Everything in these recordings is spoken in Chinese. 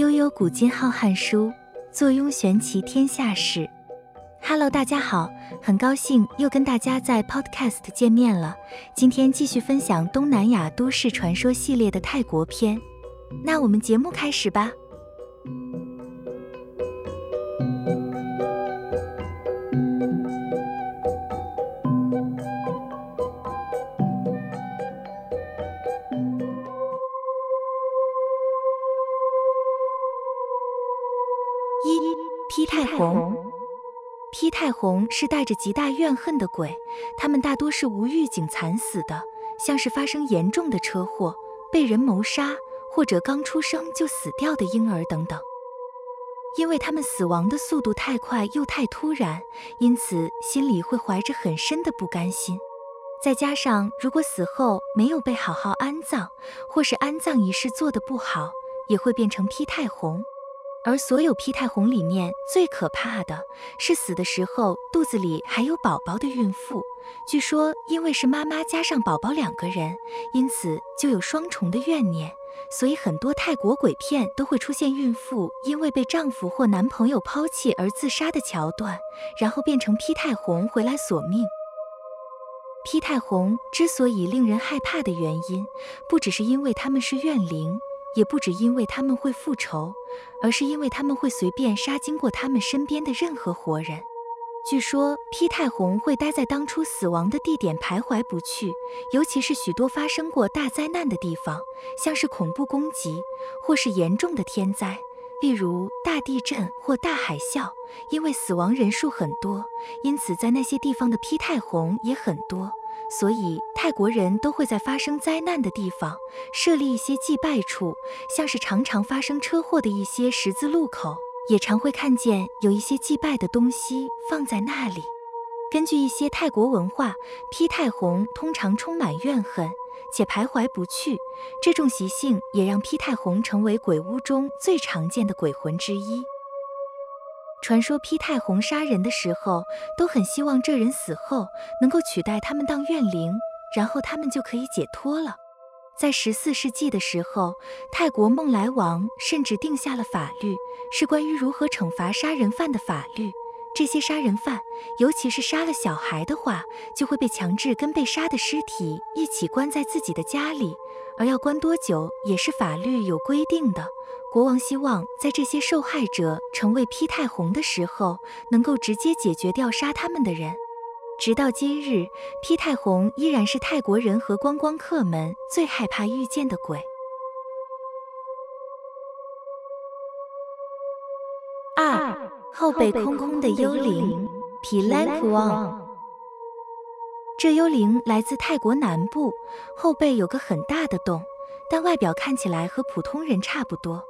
悠悠古今浩瀚书，坐拥玄奇天下事。Hello，大家好，很高兴又跟大家在 Podcast 见面了。今天继续分享东南亚都市传说系列的泰国篇。那我们节目开始吧。红，披太红是带着极大怨恨的鬼，他们大多是无预警惨死的，像是发生严重的车祸、被人谋杀，或者刚出生就死掉的婴儿等等。因为他们死亡的速度太快又太突然，因此心里会怀着很深的不甘心。再加上如果死后没有被好好安葬，或是安葬仪式做得不好，也会变成披太红。而所有披太红里面最可怕的是死的时候肚子里还有宝宝的孕妇。据说因为是妈妈加上宝宝两个人，因此就有双重的怨念，所以很多泰国鬼片都会出现孕妇因为被丈夫或男朋友抛弃而自杀的桥段，然后变成披太红回来索命。披太红之所以令人害怕的原因，不只是因为他们是怨灵。也不只因为他们会复仇，而是因为他们会随便杀经过他们身边的任何活人。据说披太红会待在当初死亡的地点徘徊不去，尤其是许多发生过大灾难的地方，像是恐怖攻击或是严重的天灾，例如大地震或大海啸。因为死亡人数很多，因此在那些地方的披太红也很多。所以，泰国人都会在发生灾难的地方设立一些祭拜处，像是常常发生车祸的一些十字路口，也常会看见有一些祭拜的东西放在那里。根据一些泰国文化，披太红通常充满怨恨且徘徊不去，这种习性也让披太红成为鬼屋中最常见的鬼魂之一。传说披太红杀人的时候，都很希望这人死后能够取代他们当怨灵，然后他们就可以解脱了。在十四世纪的时候，泰国孟来王甚至定下了法律，是关于如何惩罚杀人犯的法律。这些杀人犯，尤其是杀了小孩的话，就会被强制跟被杀的尸体一起关在自己的家里，而要关多久也是法律有规定的。国王希望在这些受害者成为披太红的时候，能够直接解决掉杀他们的人。直到今日，披太红依然是泰国人和观光客们最害怕遇见的鬼。二后背空空的幽灵皮兰普旺，这幽灵来自泰国南部，后背有个很大的洞，但外表看起来和普通人差不多。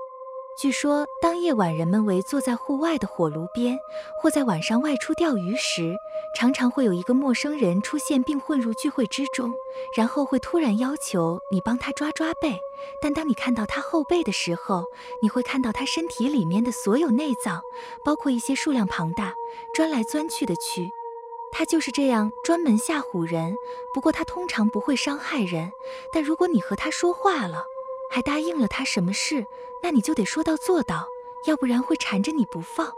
据说，当夜晚人们围坐在户外的火炉边，或在晚上外出钓鱼时，常常会有一个陌生人出现并混入聚会之中，然后会突然要求你帮他抓抓背。但当你看到他后背的时候，你会看到他身体里面的所有内脏，包括一些数量庞大、钻来钻去的蛆。他就是这样专门吓唬人。不过他通常不会伤害人，但如果你和他说话了，还答应了他什么事，那你就得说到做到，要不然会缠着你不放。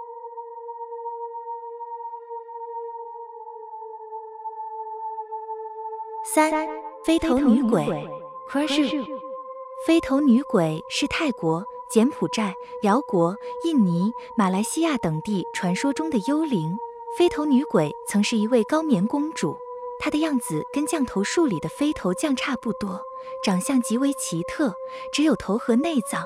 三飞头女鬼 c r u s h 飞头女鬼是泰国、柬埔寨、辽国、印尼、马来西亚等地传说中的幽灵。飞头女鬼曾是一位高棉公主。他的样子跟降头术里的飞头降差不多，长相极为奇特，只有头和内脏。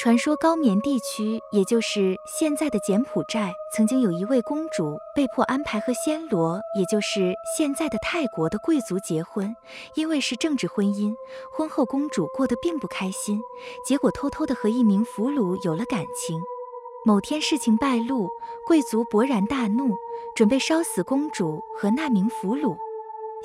传说高棉地区，也就是现在的柬埔寨，曾经有一位公主被迫安排和暹罗，也就是现在的泰国的贵族结婚，因为是政治婚姻，婚后公主过得并不开心，结果偷偷的和一名俘虏有了感情。某天事情败露，贵族勃然大怒，准备烧死公主和那名俘虏。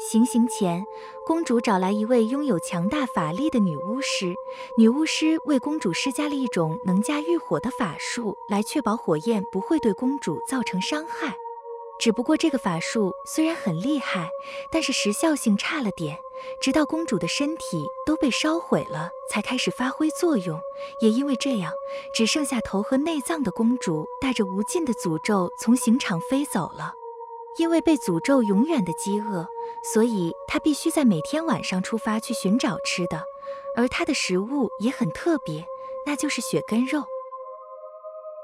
行刑前，公主找来一位拥有强大法力的女巫师，女巫师为公主施加了一种能驾驭火的法术，来确保火焰不会对公主造成伤害。只不过这个法术虽然很厉害，但是时效性差了点，直到公主的身体都被烧毁了，才开始发挥作用。也因为这样，只剩下头和内脏的公主带着无尽的诅咒从刑场飞走了。因为被诅咒永远的饥饿，所以她必须在每天晚上出发去寻找吃的，而她的食物也很特别，那就是血跟肉。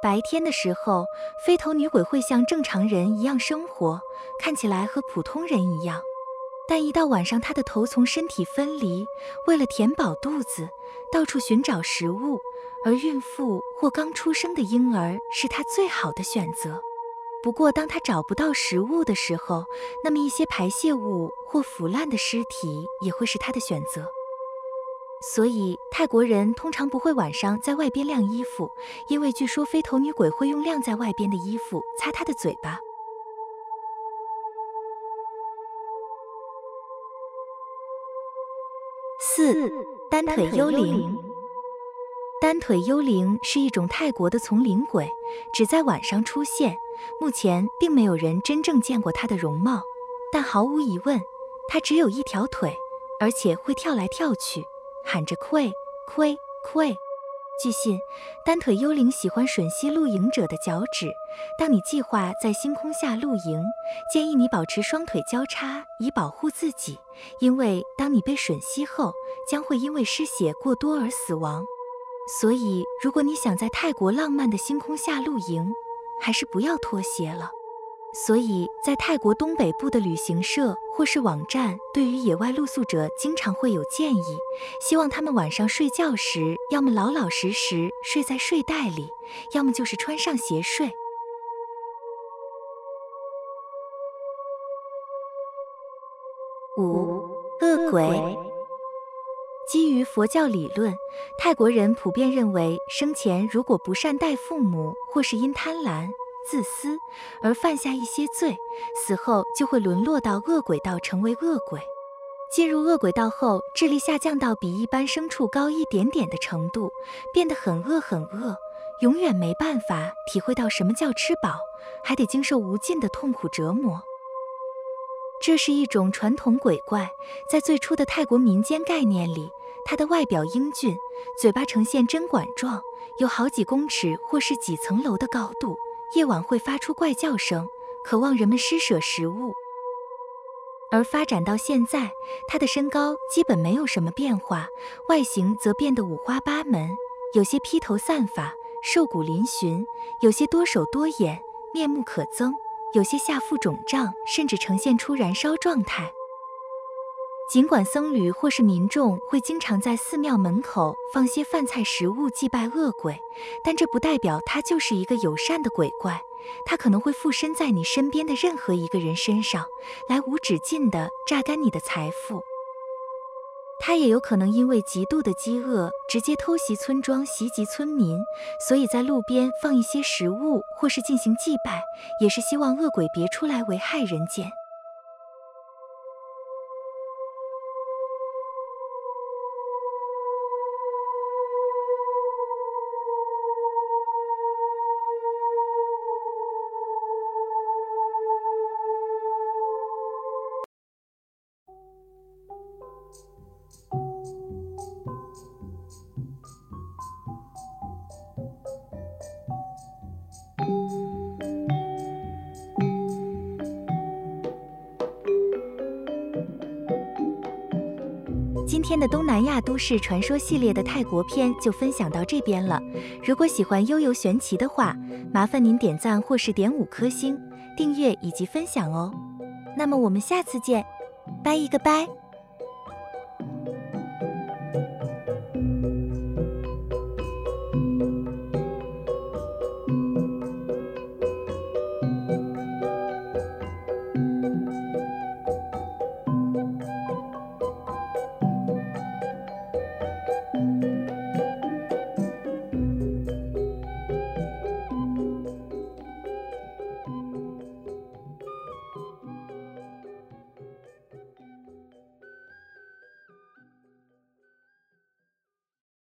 白天的时候，飞头女鬼会像正常人一样生活，看起来和普通人一样。但一到晚上，她的头从身体分离，为了填饱肚子，到处寻找食物。而孕妇或刚出生的婴儿是她最好的选择。不过，当她找不到食物的时候，那么一些排泄物或腐烂的尸体也会是她的选择。所以，泰国人通常不会晚上在外边晾衣服，因为据说飞头女鬼会用晾在外边的衣服擦她的嘴巴。四单腿幽灵，单腿幽灵是一种泰国的丛林鬼，只在晚上出现。目前并没有人真正见过它的容貌，但毫无疑问，它只有一条腿，而且会跳来跳去，喊着“亏亏亏”。据信，单腿幽灵喜欢吮吸露营者的脚趾。当你计划在星空下露营，建议你保持双腿交叉，以保护自己，因为当你被吮吸后，将会因为失血过多而死亡。所以，如果你想在泰国浪漫的星空下露营，还是不要脱鞋了。所以在泰国东北部的旅行社或是网站，对于野外露宿者经常会有建议，希望他们晚上睡觉时，要么老老实实睡在睡袋里，要么就是穿上鞋睡。五恶鬼，基于佛教理论，泰国人普遍认为，生前如果不善待父母，或是因贪婪。自私而犯下一些罪，死后就会沦落到恶鬼道，成为恶鬼。进入恶鬼道后，智力下降到比一般牲畜高一点点的程度，变得很饿很饿，永远没办法体会到什么叫吃饱，还得经受无尽的痛苦折磨。这是一种传统鬼怪，在最初的泰国民间概念里，它的外表英俊，嘴巴呈现针管状，有好几公尺或是几层楼的高度。夜晚会发出怪叫声，渴望人们施舍食物。而发展到现在，它的身高基本没有什么变化，外形则变得五花八门，有些披头散发、瘦骨嶙峋，有些多手多眼、面目可憎，有些下腹肿胀，甚至呈现出燃烧状态。尽管僧侣或是民众会经常在寺庙门口放些饭菜食物祭拜恶鬼，但这不代表他就是一个友善的鬼怪。他可能会附身在你身边的任何一个人身上，来无止境地榨干你的财富。他也有可能因为极度的饥饿，直接偷袭村庄，袭击村民。所以在路边放一些食物，或是进行祭拜，也是希望恶鬼别出来危害人间。天的东南亚都市传说系列的泰国片就分享到这边了。如果喜欢悠游玄奇的话，麻烦您点赞或是点五颗星、订阅以及分享哦。那么我们下次见，拜一个拜。